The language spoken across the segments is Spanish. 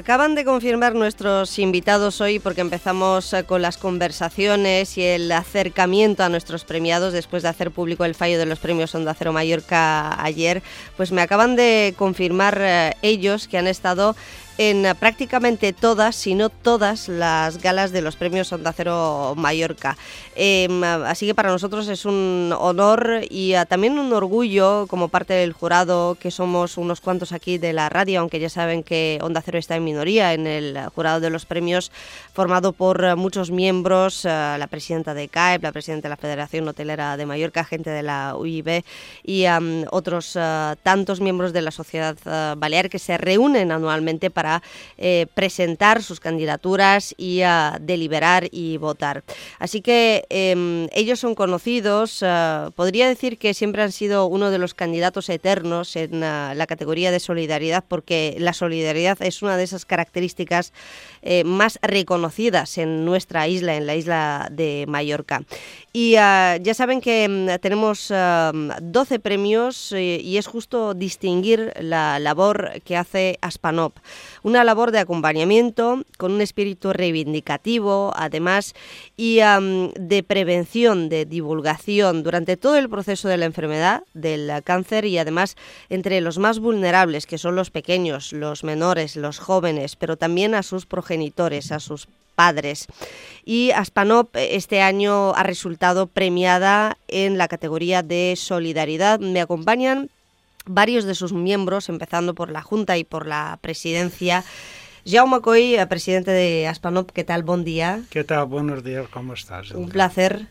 Acaban de confirmar nuestros invitados hoy porque empezamos eh, con las conversaciones y el acercamiento a nuestros premiados después de hacer público el fallo de los premios Onda Cero Mallorca ayer. Pues me acaban de confirmar eh, ellos que han estado en prácticamente todas, si no todas, las galas de los premios Onda Cero Mallorca. Em, así que para nosotros es un honor y ah, también un orgullo como parte del jurado, que somos unos cuantos aquí de la radio, aunque ya saben que Onda Cero está en minoría en el jurado de los premios, formado por muchos miembros, ah, la presidenta de CAEP, la presidenta de la Federación Hotelera de Mallorca, gente de la UIB y otros tantos miembros de la sociedad balear que se reúnen anualmente para eh, presentar sus candidaturas y a deliberar y votar. Así que em, ellos son conocidos, eh, podría decir que siempre han sido uno de los candidatos eternos en eh, la categoría de solidaridad porque la solidaridad es una de esas características más reconocidas en nuestra isla, en la isla de Mallorca. Y ya saben que em, tenemos 12 premios y es justo distinguir la labor que hace Aspanop una labor de acompañamiento con un espíritu reivindicativo, además, y de prevención, de divulgación durante todo el proceso de la enfermedad, del cáncer y además entre los más vulnerables, que son los pequeños, los menores, los jóvenes, pero también a sus progenitores, a sus padres. Y Aspanop este año ha resultado premiada en la categoría de solidaridad. Me acompañan varios de sus miembros, empezando por la Junta y por la Presidencia. Jaume Coy, presidente de Aspanop, ¿qué tal? Buen día. ¿Qué tal? Buenos días, ¿cómo estás? Un placer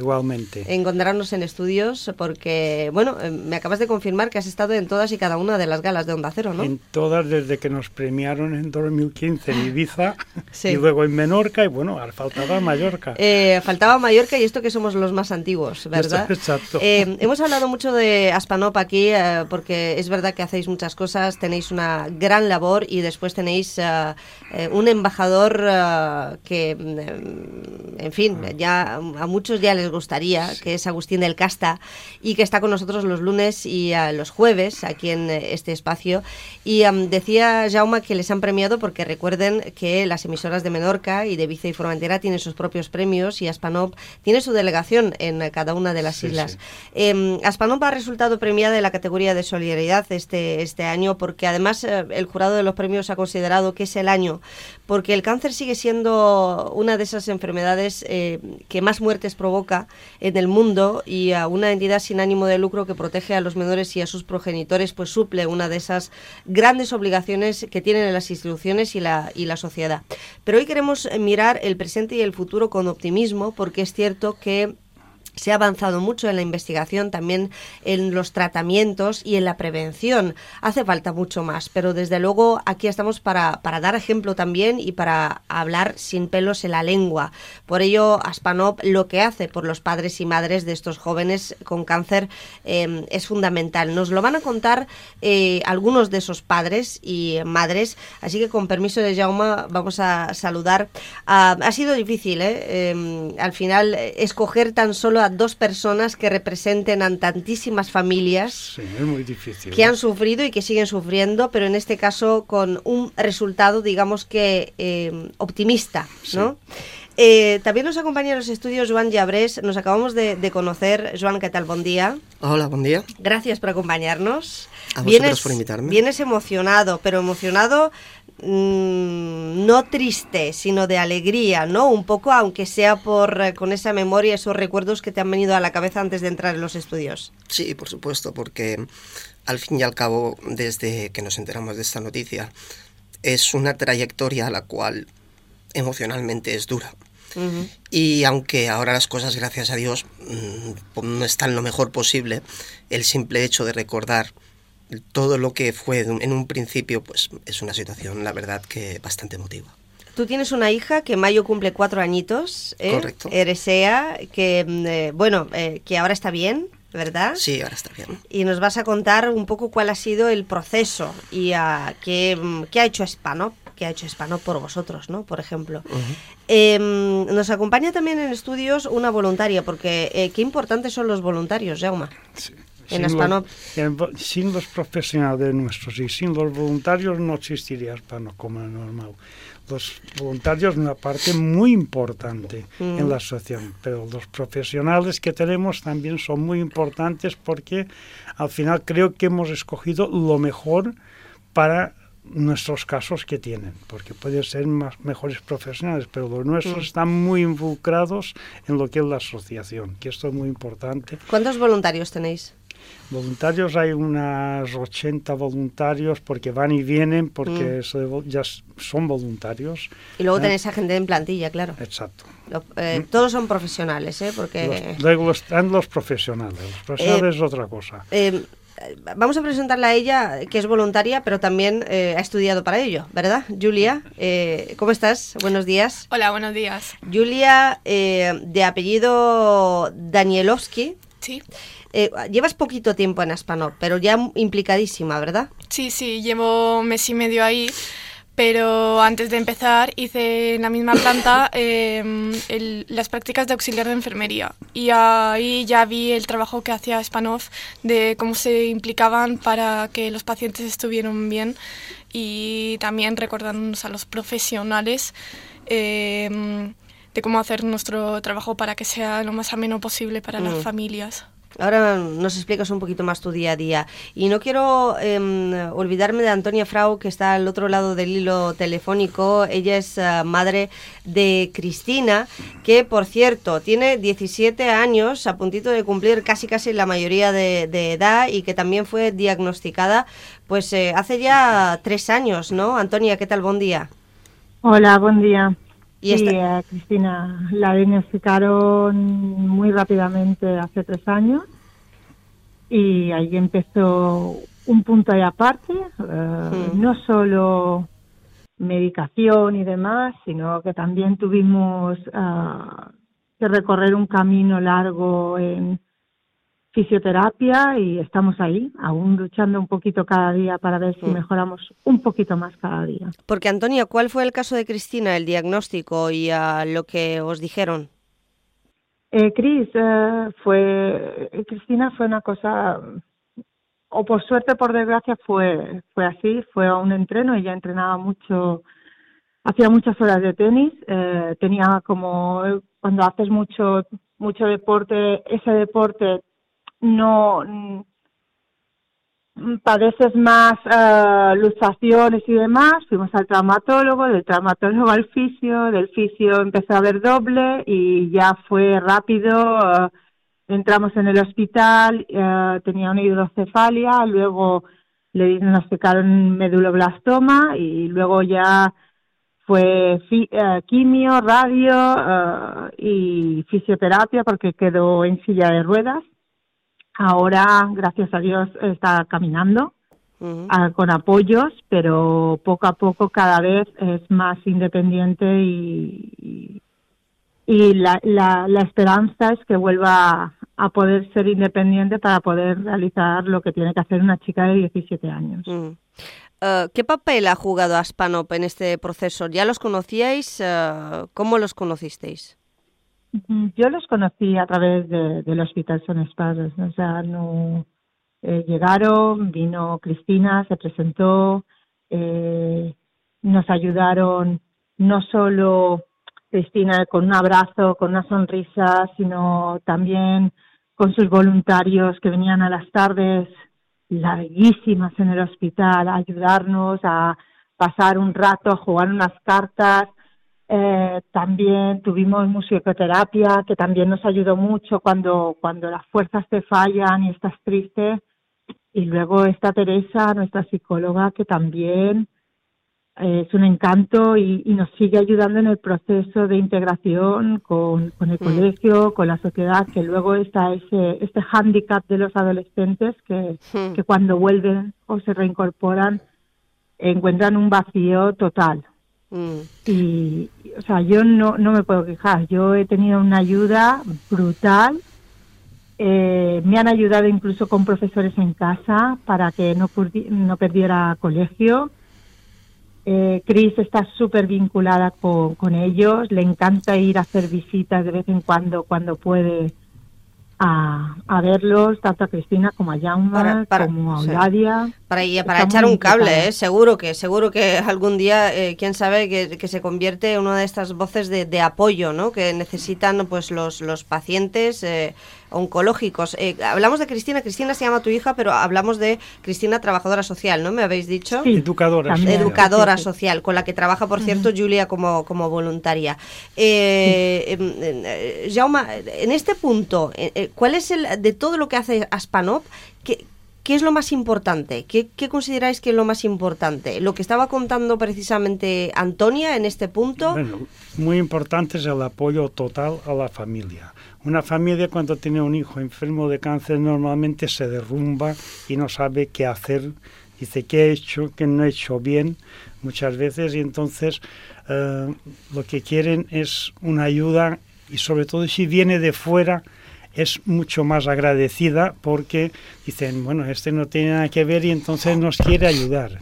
Igualmente. Encontrarnos en estudios porque, bueno, eh, me acabas de confirmar que has estado en todas y cada una de las galas de Onda Cero, ¿no? En todas desde que nos premiaron en 2015 en Ibiza y luego en Menorca y bueno, faltaba Mallorca. Eh, faltaba Mallorca y esto que somos los más antiguos, ¿verdad? Exacto. Eh, hemos hablado mucho de Aspanop aquí porque es verdad que hacéis muchas cosas, tenéis una gran labor y después tenéis un embajador que, mm, en fin, ya a muchos ya les gustaría, que es Agustín del Casta, y que está con nosotros los lunes y uh, los jueves aquí en eh, este espacio. Y um, decía Jauma que les han premiado porque recuerden que las emisoras de Menorca y de Vice y Formentera tienen sus propios premios y Aspanop tiene su delegación en cada una de las islas. Eh, Aspanop ha resultado premiada en la categoría de solidaridad este, este año porque además eh, el jurado de los premios ha considerado que es el año porque el cáncer sigue siendo una de esas enfermedades eh, que más muertes provoca en el mundo y a una entidad sin ánimo de lucro que protege a los menores y a sus progenitores pues suple una de esas grandes obligaciones que tienen las instituciones y la, y la sociedad. Pero hoy queremos mirar el presente y el futuro con optimismo porque es cierto que se ha avanzado mucho en la investigación, también en los tratamientos y en la prevención. Hace falta mucho más, pero desde luego aquí estamos para, dar ejemplo también y para hablar sin pelos en la lengua. Por ello, Aspanop lo que hace por los padres y madres de estos jóvenes con cáncer em, es fundamental. Nos lo van a contar eh, algunos de esos padres y madres, así que con permiso de Jaume vamos a saludar. Ah, ha sido difícil, ¿eh? Em, al final, escoger tan solo a dos personas que representen a tantísimas familias que han sufrido y que siguen sufriendo, pero en este caso con un resultado, digamos que eh, optimista, ¿no? Eh, también nos acompaña en los estudios Joan Llabrés. Nos acabamos de, conocer. Joan, ¿qué tal? Buen día. Hola, buen día. Gracias por acompañarnos. A vienes, por invitarme. Vienes emocionado, pero emocionado Mm, no triste, sino de alegría, ¿no? Un poco, aunque sea por eh, con esa memoria, esos recuerdos que te han venido a la cabeza antes de entrar en los estudios. Sí, por supuesto, porque al fin y al cabo, desde que nos enteramos de esta noticia, es una trayectoria a la cual emocionalmente es dura. Y aunque ahora las cosas, gracias a Dios, mm, no están lo mejor posible, el simple hecho de recordar todo lo que fue en un principio, pues es una situación, la verdad, que bastante emotiva. Tú tienes una hija que en mayo cumple cuatro añitos, ¿eh? Correcto. Eresea, que, mm, eh, bueno, eh, que ahora está bien, ¿verdad? Sí, ahora está bien. Y nos vas a contar un poco cuál ha sido el proceso y a, qué, mm, qué, ha hecho Spano, qué ha hecho Spano por vosotros, ¿no? Por ejemplo. Em, nos acompaña también en estudios una voluntaria, porque qué importantes son los voluntarios, Jauma. Sí en Aspanop. sin los profesionales nuestros y sin los voluntarios no existiría Aspanop como normal. Los voluntarios una parte muy importante en la asociación, pero los profesionales que tenemos también son muy importantes porque al final creo que hemos escogido lo mejor para nuestros casos que tienen, porque pueden ser más, mejores profesionales, pero los nuestros mm. están muy involucrados en lo que es la asociación, que esto es muy importante. ¿Cuántos voluntarios tenéis? Voluntarios hay unas 80 voluntarios porque van y vienen, porque mm. ya son voluntarios. Y luego ¿eh? tenéis a gente en plantilla, claro. Exacto. Eh, mm. todos son profesionales, ¿eh? Porque... luego están los profesionales, los profesionales es otra cosa. Eh, vamos a presentarla a ella, que es voluntaria, pero también eh, ha estudiado para ello, ¿verdad? Julia, eh, ¿cómo estás? Buenos días. Hola, buenos días. Julia, eh, de apellido Danielovsky. Sí. Llevas poquito tiempo en Aspanov, pero ya implicadísima, ¿verdad? Sí, sí, llevo mes y medio ahí pero antes de empezar hice en la misma planta em, las prácticas de auxiliar de enfermería y ahí ya vi el trabajo que hacía Spanov de cómo se implicaban para que los pacientes estuvieran bien y también recordándonos a los profesionales em, de cómo hacer nuestro trabajo para que sea lo más ameno posible para las mm. familias. Ahora nos explicas un poquito más tu día a día. Y no quiero em, olvidarme de Antonia Frau, que está al otro lado del hilo telefónico. Ella es eh, madre de Cristina, que por cierto tiene 17 años, a puntito de cumplir casi casi la mayoría de, edad y que también fue diagnosticada pues eh, hace ya tres años, ¿no? Antonia, ¿qué tal? Buen día. Hola, buen día. Y sí, a Cristina la diagnosticaron muy rápidamente hace tres años y ahí empezó un punto y aparte, eh, no solo medicación y demás, sino que también tuvimos uh, que recorrer un camino largo en fisioterapia y estamos ahí, aún luchando un poquito cada día para ver si mm. mejoramos un poquito más cada día. Porque Antonia, ¿cuál fue el caso de Cristina, el diagnóstico y uh, lo que os dijeron? Eh, Cris, eh, fue, Cristina fue una cosa, o por suerte, por desgracia, fue, fue así, fue a un entreno, ella entrenaba mucho, hacía muchas horas de tenis, eh, tenía como, cuando haces mucho, mucho deporte, ese deporte no mm, padeces más uh, luxaciones y demás, fuimos al traumatólogo, del traumatólogo al fisio, del fisio empezó a ver doble y ya fue rápido, eh, entramos en el hospital, uh, tenía una hidrocefalia, luego le diagnosticaron meduloblastoma y luego ya fue quimio, radio y fisioterapia porque quedó en silla de ruedas Ahora, gracias a Dios, está caminando ah, con apoyos, pero poco a poco cada vez es más independiente y, y, la, la, esperanza es que vuelva a poder ser independiente para poder realizar lo que tiene que hacer una chica de 17 años. Ah, ¿Qué papel ha jugado Aspanop en este proceso? ¿Ya los conocíais? Ah, ¿Cómo los conocisteis? Yo los conocí a través del Hospital Son Espadas, o sea, no eh, llegaron, vino Cristina, se presentó, eh, nos ayudaron no solo Cristina con un abrazo, con una sonrisa, sino también con sus voluntarios que venían a las tardes larguísimas en el hospital a ayudarnos a pasar un rato, a jugar unas cartas, eh, también tuvimos musicoterapia, que también nos ayudó mucho cuando, cuando las fuerzas te fallan y estás triste. Y luego está Teresa, nuestra psicóloga, que también eh, es un encanto y, nos sigue ayudando en el proceso de integración con, con el mm. colegio, con la sociedad, que luego está ese, este hándicap de los adolescentes que, mm. que cuando vuelven o se reincorporan encuentran un vacío total. Mm. Y, o sea, yo no, no me puedo quejar. Yo he tenido una ayuda brutal. Eh, me han ayudado incluso con profesores en casa para que no, no perdiera colegio. Eh, Cris está súper vinculada con, con, ellos, le encanta ir a hacer visitas de vez en cuando, cuando puede a, a, verlos, tanto a Cristina como a Jaume, como a Eulalia. Para, para echar un cable, ¿eh? seguro que seguro que algún día, eh, quién sabe, que, que, se convierte en una de estas voces de, de, apoyo ¿no? que necesitan pues los, los pacientes eh, oncológicos. Eh, hablamos de Cristina, Cristina se llama tu hija, pero hablamos de Cristina, trabajadora social, ¿no? ¿Me habéis dicho? Sí, educadora. Educadora social, con la que trabaja, por cierto, Julia como, como voluntaria. Eh, em, eh, Jaume, en este punto, ¿cuál es el, de todo lo que hace Aspanop, qué, ¿Qué es lo más importante? ¿Qué, ¿Qué, consideráis que es lo más importante? Lo que estaba contando precisamente Antonia en este punto. Bueno, muy importante es el apoyo total a la familia. Una familia cuando tiene un hijo enfermo de cáncer normalmente se derrumba y no sabe qué hacer, dice qué he hecho, qué no he hecho bien muchas veces y entonces uh, lo que quieren es una ayuda y sobre todo si viene de fuera es mucho más agradecida porque dicen, bueno, este no tiene nada que ver y entonces nos quiere ayudar.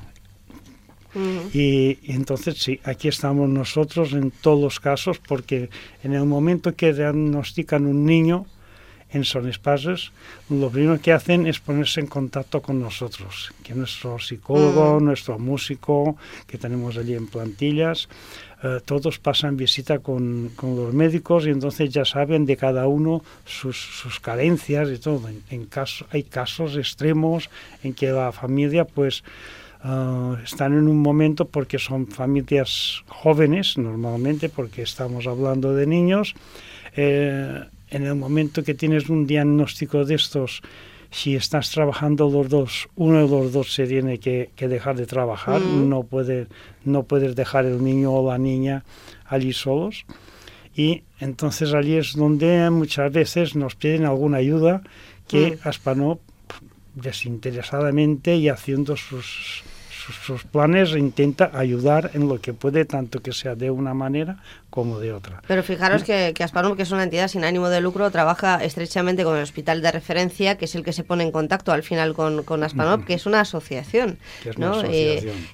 Y, entonces sí, aquí estamos nosotros en todos los casos porque en el momento que diagnostican un niño en Son Espases, lo primero que hacen es ponerse en contacto con nosotros, que nuestro psicólogo, nuestro músico, que tenemos allí en plantillas, eh, todos pasan visita con, con, los médicos y entonces ya saben de cada uno sus, sus carencias y todo. En, en caso, hay casos extremos en que la familia pues Uh, están en un momento porque son familias jóvenes normalmente, porque estamos hablando de niños. Eh, en el momento que tienes un diagnóstico de estos, si estás trabajando los dos, uno de los dos se tiene que, que dejar de trabajar, mm. no, puede, no puedes dejar el niño o la niña allí solos. Y entonces allí es donde muchas veces nos piden alguna ayuda que mm. Aspanop desinteresadamente y haciendo sus sus, planes intenta ayudar en lo que puede, tanto que sea de una manera como de otra. Pero fijaros que, que que es una entidad sin ánimo de lucro, trabaja estrechamente con el hospital de referencia, que es el que se pone en contacto al final con, con que es una asociación.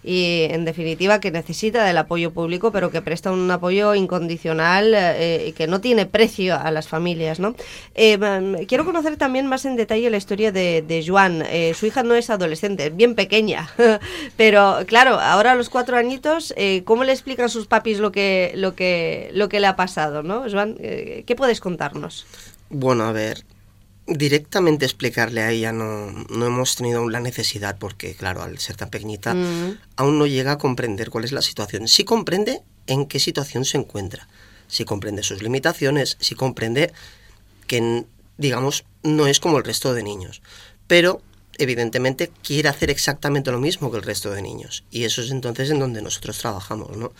Y, en definitiva que necesita del apoyo público, pero que presta un apoyo incondicional eh, y que no tiene precio a las familias. ¿no? Eh, mm, quiero conocer también más en detalle la historia de, de Joan. Eh, su hija no es adolescente, es bien pequeña, pero claro, ahora a los cuatro añitos, ¿cómo le explican sus papis lo que, lo que lo que le ha pasado, ¿no? Joan, eh, ¿qué puedes contarnos? Bueno, a ver, directamente explicarle a ella no, no hemos tenido la necesidad porque, claro, al ser tan pequeñita, mm. aún no llega a comprender cuál es la situación. Sí comprende en qué situación se encuentra, sí comprende sus limitaciones, sí comprende que, digamos, no es como el resto de niños, pero evidentemente quiere hacer exactamente lo mismo que el resto de niños. Y eso es entonces en donde nosotros trabajamos, ¿no?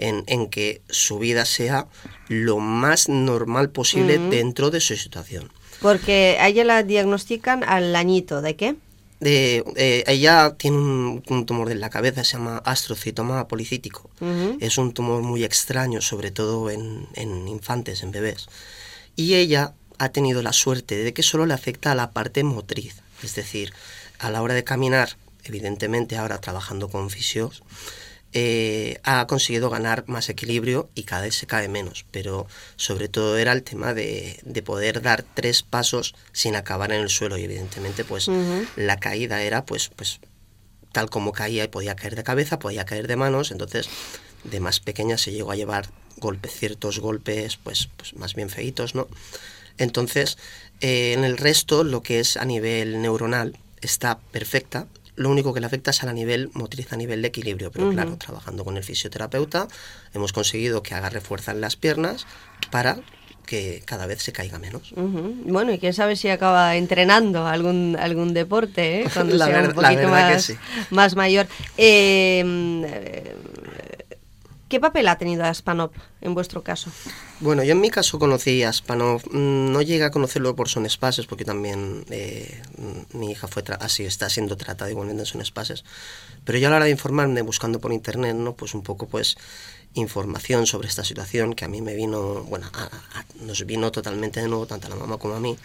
en, que su vida sea lo más normal posible dentro de su situación. Porque a ella la diagnostican al añito, ¿de qué? De, eh, ella tiene un, tumor en la cabeza, se llama astrocitoma policítico. Es un tumor muy extraño, sobre todo en, en, infantes, en bebés. Y ella ha tenido la suerte de que solo le afecta a la parte motriz, es decir, a la hora de caminar, evidentemente ahora trabajando con fisios, eh, ha conseguido ganar más equilibrio y cada vez se cae menos, pero sobre todo era el tema de, poder dar tres pasos sin acabar en el suelo y evidentemente pues la caída era pues, pues tal como caía y podía caer de cabeza, podía caer de manos, entonces de más pequeña se llegó a llevar golpes, ciertos golpes pues, pues más bien feitos, ¿no? Entonces, eh, en el resto, lo que es a nivel neuronal, está perfecta, lo único que le afecta es a nivel motriz, a nivel de equilibrio. Pero claro, trabajando con el fisioterapeuta hemos conseguido que agarre fuerza en las piernas para que cada vez se caiga menos. Bueno, y quién sabe si acaba entrenando algún algún deporte, ¿eh? cuando sea un poquito más, más mayor. Eh, ¿Qué papel ha tenido Aspanov en vuestro caso? Bueno, yo en mi caso conocí a Aspanov, mm, no llegué a conocerlo por Son Espaces, porque también eh, mi hija fue así está siendo tratada igualmente en Son Espaces, pero yo a la hora de informarme, buscando por internet, ¿no? pues un poco pues información sobre esta situación que a mí me vino, bueno, nos vino totalmente de nuevo, tanto a la mamá como a mí,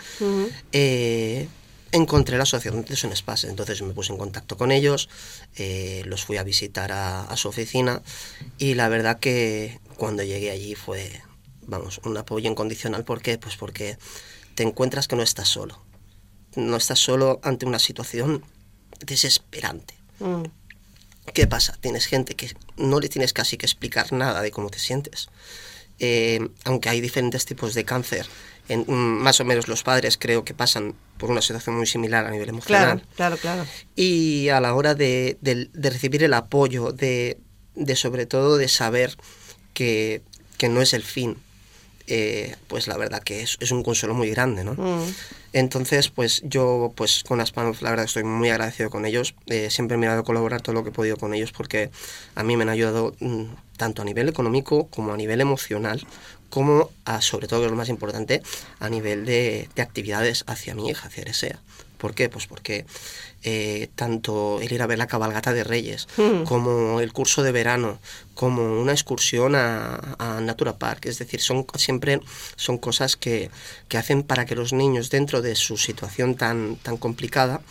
encontré la asociación de Son Espaces. Entonces me puse en contacto con ellos, eh, los fui a visitar a, su oficina y la verdad que cuando llegué allí fue, vamos, un apoyo incondicional. ¿Por qué? Pues porque te encuentras que no estás solo. No estás solo ante una situación desesperante. Mm. ¿Qué pasa? Tienes gente que no le tienes casi que explicar nada de cómo te sientes. Eh, aunque hay diferentes tipos de cáncer, en, mm, más o menos los padres creo que pasan por una situación muy similar a nivel emocional. Claro, claro, claro. Y a la hora de, recibir el apoyo, de, sobre todo de saber que, que no es el fin, eh, pues la verdad que es, es, un consuelo muy grande, ¿no? Mm. Entonces, pues yo, pues con Aspanov, la verdad estoy muy agradecido con ellos. Eh, siempre me he a colaborar todo lo que he podido con ellos porque a mí me han ayudado mm, tanto a nivel económico como a nivel emocional, como a, sobre todo, que es lo más importante, a nivel de, de actividades hacia mi hija, hacia Eresea. ¿Por qué? Pues porque eh, tanto el ir a ver la cabalgata de Reyes, hmm. como el curso de verano, como una excursión a, a, Natura Park, es decir, son siempre son cosas que, que, hacen para que los niños dentro de su situación tan, tan complicada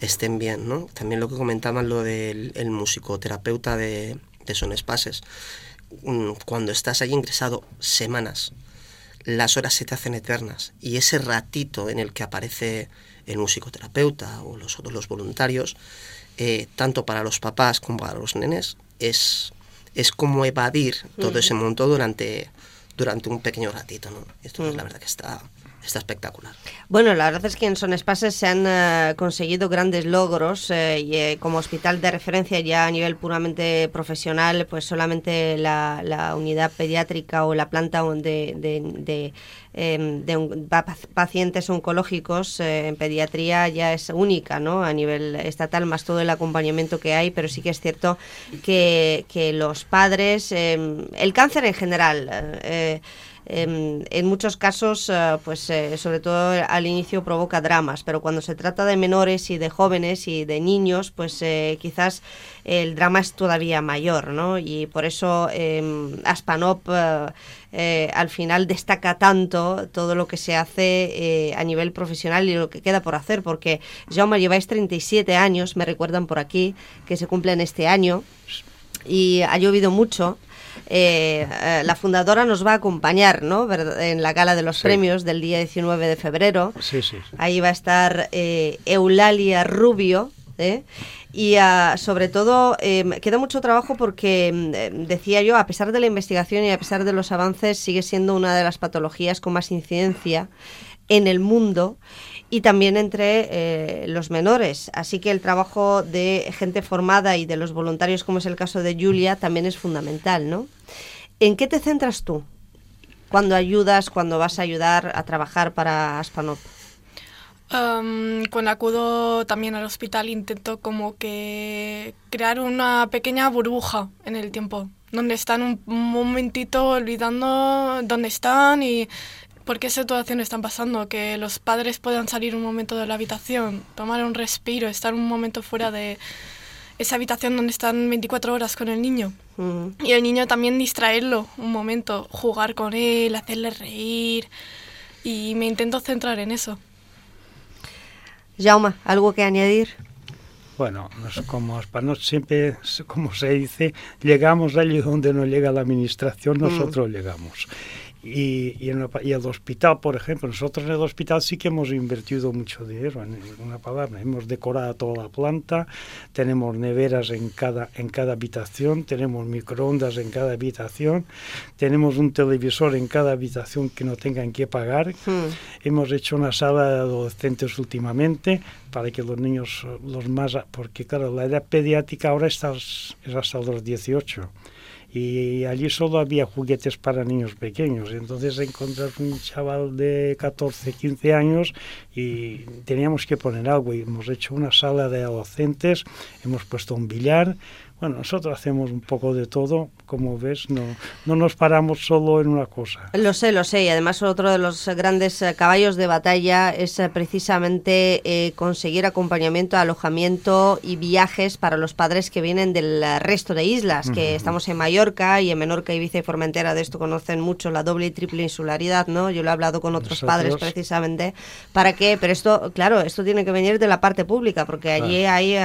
estén bien, ¿no? También lo que comentaban lo del el musicoterapeuta de, de Son Espaces, mm, cuando estás ahí ingresado semanas, las horas se te hacen eternas y ese ratito en el que aparece el musicoterapeuta o los otros los voluntarios, eh, tanto para los papás como para los nenes, es, es como evadir todo ese monto durante, durante un pequeño ratito. ¿no? Esto es la verdad que está, está espectacular. Bueno, la verdad es que en Son Espaces se han eh, conseguido grandes logros y, eh, como hospital de referencia ya a nivel puramente profesional, pues solamente la, unidad pediátrica o la planta de, Em, pacientes oncológicos eh, en pediatría ya es única ¿no? a nivel estatal, más todo el acompañamiento que hay, pero sí que es cierto que, los padres, em, el cáncer en general, eh, em, en muchos casos, eh, pues sobre todo al inicio provoca dramas, pero cuando se trata de menores y de jóvenes y de niños, pues quizás el drama es todavía mayor, ¿no? Y por eso Aspanop eh, al final destaca tanto todo lo que se hace eh, a nivel profesional y lo que queda por hacer, porque Jaume, lleváis 37 años, me recuerdan por aquí, que se cumplen este año, y ha llovido mucho. Eh, la fundadora nos va a acompañar ¿no? en la gala de los premios del día 19 de febrero. Ahí va a estar Eulalia Rubio. ¿eh? Y ah, sobre todo, em, queda mucho trabajo porque, em, decía yo, a pesar de la investigación y a pesar de los avances, sigue siendo una de las patologías con más incidencia en el mundo y también entre eh, los menores. Así que el trabajo de gente formada y de los voluntarios, como es el caso de Julia, también es fundamental, ¿no? ¿En qué te centras tú cuando ayudas, cuando vas a ayudar a trabajar para Aspanop? cuando acudo también al hospital intento como que crear una pequeña burbuja en el tiempo, donde están un, momentito olvidando dónde están y por qué situaciones están pasando, que los padres puedan salir un momento de la habitación, tomar un respiro, estar un momento fuera de esa habitación donde están 24 horas con el niño. Y el niño también distraerlo un momento, jugar con él, hacerle reír. Y me intento centrar en eso. Jaume, ¿algo que añadir? Bueno, como para siempre, como se dice, llegamos allí donde no llega la administración, nosotros mm. llegamos. Y, y, en el, hospital, por ejemplo, nosotros en el hospital sí que hemos invertido mucho dinero, en una palabra. Hemos decorado toda la planta, tenemos neveras en cada, en cada habitación, tenemos microondas en cada habitación, tenemos un televisor en cada habitación que no tengan que pagar. Hmm. Hemos hecho una sala de adolescentes últimamente para que los niños, los más... Porque claro, la edad pediátrica ahora está, es hasta los 18 y allí solo había juguetes para niños pequeños. Entonces encontras un chaval de 14, 15 años y teníamos que poner algo y hemos hecho una sala de adolescentes, hemos puesto un billar, bueno, nosotros hacemos un poco de todo, como ves, no, no nos paramos solo en una cosa. Lo sé, lo sé, y además otro de los grandes eh, caballos de batalla es eh, precisamente eh, conseguir acompañamiento, alojamiento y viajes para los padres que vienen del resto de islas, que estamos en Mallorca y en Menorca, Ibiza y Formentera, de esto conocen mucho la doble y triple insularidad, ¿no? Yo lo he hablado con otros padres precisamente, para que, pero esto, claro, esto tiene que venir de la parte pública, porque allí hay...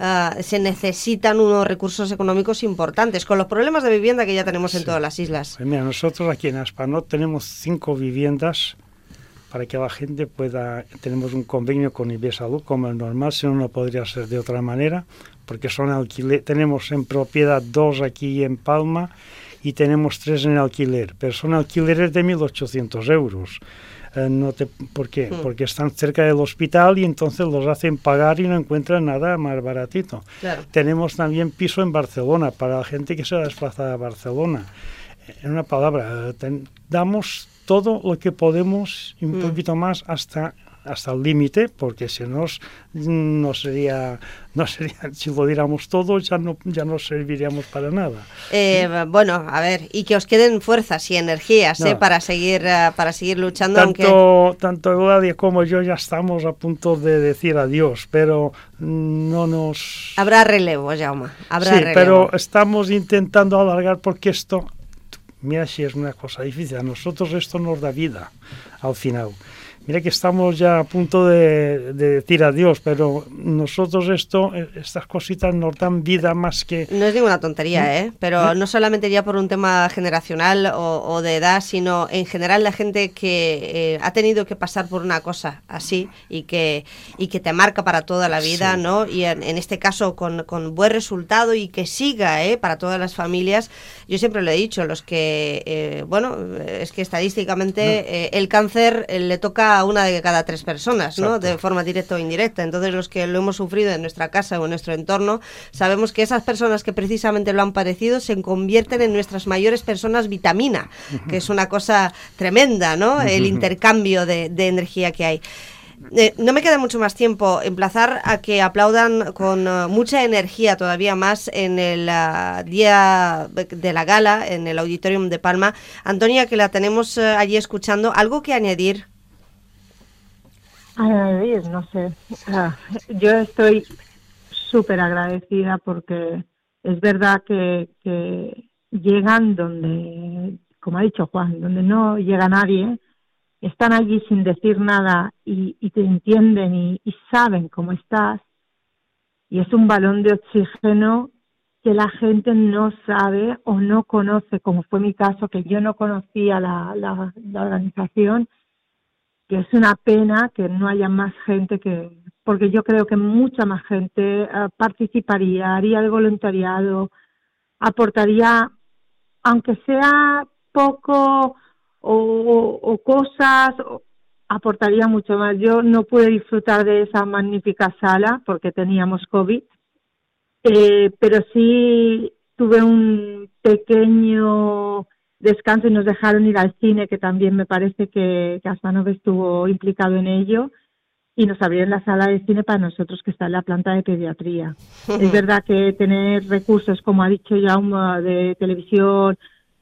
Ah, se necesitan unos recursos económicos importantes, con los problemas de vivienda que ya tenemos en todas las islas. Pues mira, nosotros aquí en Aspanot tenemos cinco viviendas para que la gente pueda, tenemos un convenio con Salud como es normal, si no, no podría ser de otra manera, porque son alquiler, tenemos en propiedad dos aquí en Palma y tenemos tres en alquiler, pero son alquileres de 1.800 euros. Eh, no te, ¿Por qué? Hmm. Porque están cerca del hospital y entonces los hacen pagar y no encuentran nada más baratito. Tenemos también piso en Barcelona para la gente que se desplaza a Barcelona. En una palabra, damos todo lo que podemos y un hmm. poquito más hasta hasta el límite, porque si no, no sería, no sería, si lo diéramos todo, ya no, ya no serviríamos para nada. Eh, bueno, a ver, y que os queden fuerzas y energías ¿eh? para seguir eh, para seguir luchando. Tanto, tanto Euladia como yo ya estamos a punto de decir adiós, pero no nos... Habrá relevo, Jaume, habrá sí, pero estamos intentando alargar porque esto, mira si es una cosa difícil, a nosotros esto nos da vida al final. Mira que estamos ya a punto de, decir adiós, pero nosotros esto, eh, estas cositas nos dan vida más que... No es ninguna tontería, ¿eh? Pero no solamente ya por un tema generacional o, de edad, sino en general la gente que eh, ha tenido que pasar por una cosa así y que, y que te marca para toda la vida, ¿no? Y en, este caso con, con, buen resultado y que siga, ¿eh? Para todas las familias. Yo siempre lo he dicho, los que, eh, bueno, es que estadísticamente el cáncer le toca una de cada tres personas, ¿no? De forma directa o indirecta. Entonces, los que lo hemos sufrido en nuestra casa o en nuestro entorno, sabemos que esas personas que precisamente lo han padecido se convierten en nuestras mayores personas vitamina, que es una cosa tremenda, ¿no? El intercambio de, energía que hay. Eh, no me queda mucho más tiempo. Emplazar a que aplaudan con uh, mucha energía todavía más en el uh, día de la gala, en el Auditorium de Palma. Antonia, que la tenemos allí escuchando, ¿algo que añadir? no sé. Ah, yo estoy súper agradecida porque es verdad que, llegan donde, como ha dicho Juan, donde no llega nadie, están allí sin decir nada y, te entienden y, saben cómo estás. Y es un balón de oxígeno que la gente no sabe o no conoce, como fue mi caso, que yo no conocía la, la, la organización que es una pena que no haya más gente que, porque yo creo que mucha más gente eh, participaría, haría el voluntariado, aportaría, aunque sea poco o, cosas, aportaría mucho más. Yo no pude disfrutar de esa magnífica sala porque teníamos COVID, eh, pero sí tuve un pequeño descanso y nos dejaron ir al cine, que también me parece que Kaspanov estuvo implicado en ello, y nos abrieron la sala de cine para nosotros que está en la planta de pediatría. es verdad que tener recursos, como ha dicho Jaume, de televisión,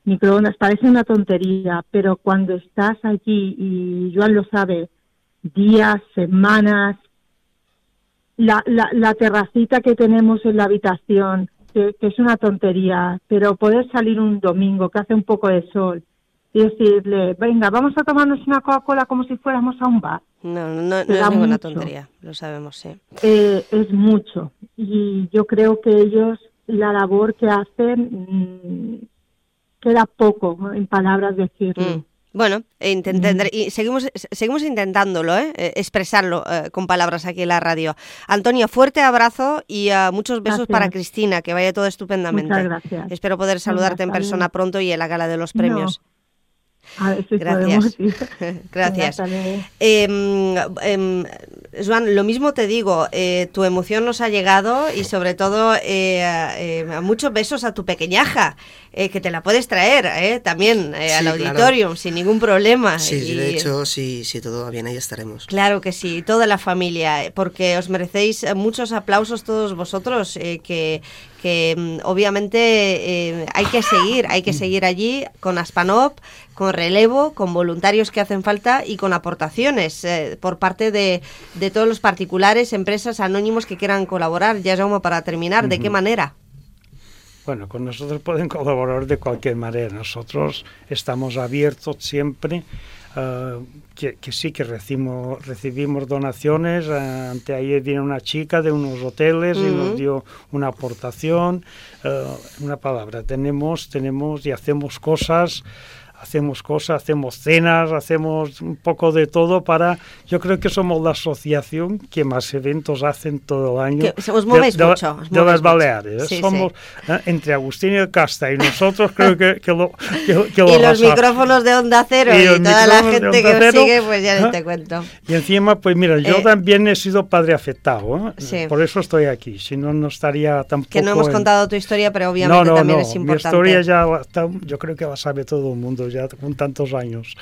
microondas, parece una tontería, pero cuando estás allí, y Joan lo sabe, días, semanas, la, la, la terracita que tenemos en la habitación, que, es una tontería, pero poder salir un domingo que hace un poco de sol y decirle, venga, vamos a tomarnos una Coca-Cola como si fuéramos a un bar. No, no, no, es ninguna tontería, lo sabemos, sí. Eh, es mucho. Y yo creo que ellos, la labor que hacen, mm, queda poco en palabras decirlo. Mm. Bueno, e y seguimos, seguimos intentándolo, ¿eh? Eh, expresarlo eh, con palabras aquí en la radio. Antonio, fuerte abrazo y muchos besos para Cristina, que vaya todo estupendamente. Muchas gracias. Espero poder saludarte en persona pronto y en la gala de los premios. Gracias. Gracias. Em, em, Joan, lo mismo te digo, eh, tu emoción nos ha llegado y sobre todo eh, eh, muchos besos a tu pequeñaja, que te la puedes traer también al auditorium sin ningún problema. Sí, de hecho, si, si todo va bien, ahí estaremos. Claro que sí, toda la familia, porque os merecéis muchos aplausos todos vosotros, que, que mm, obviamente hay que seguir, hay que seguir allí con Aspanop, con relevo, con voluntarios que hacen falta y con aportaciones eh, por parte de, de, todos los particulares, empresas, anónimos que quieran colaborar. Ya, Jaume, para terminar, ¿de qué manera? Bueno, con nosotros pueden colaborar de cualquier manera. Nosotros estamos abiertos siempre. Uh, que, sí que recibimos, recibimos donaciones. Uh, ante ayer vino una chica de unos hoteles y nos dio una aportación. Uh, una palabra, tenemos, tenemos y hacemos cosas hacemos cosas, hacemos cenas, hacemos un poco de todo para, yo creo que somos la asociación que más eventos hacen todo el año. Que os movéis de, mucho. De, las Baleares. somos ¿eh? entre Agustín y el Casta y nosotros creo que, que lo, que, que Y los micrófonos de Onda Cero y, y toda la gente que os sigue, pues ya no te cuento. Y encima, pues mira, yo eh, también he sido padre afectado, ¿eh? sí. por eso estoy aquí, si no, no estaría tampoco... Que no hemos en... contado tu historia, pero obviamente no, no, también no. es importante. Mi historia ya yo creo que la sabe todo el mundo ya con tantos años.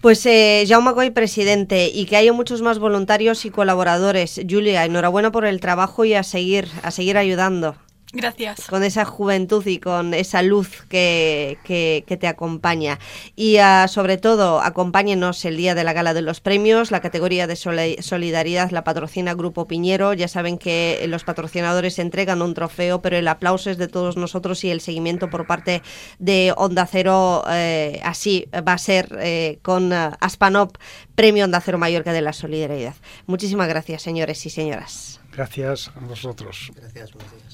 Pues eh, Jaume Goy, presidente, y que haya muchos más voluntarios y colaboradores. Julia, enhorabuena por el trabajo y a seguir, a seguir ayudando. Gracias. Con esa juventud y con esa luz que, que, que te acompaña. Y uh, sobre todo, acompáñenos el día de la gala de los premios. La categoría de solidaridad la patrocina Grupo Piñero. Ya saben que los patrocinadores entregan un trofeo, pero el aplauso es de todos nosotros y el seguimiento por parte de Onda Cero eh, así va a ser eh, con uh, Aspanop, Premio Onda Cero Mallorca de la Solidaridad. Muchísimas gracias, señores y señoras. Gracias a vosotros. Gracias, buenos días.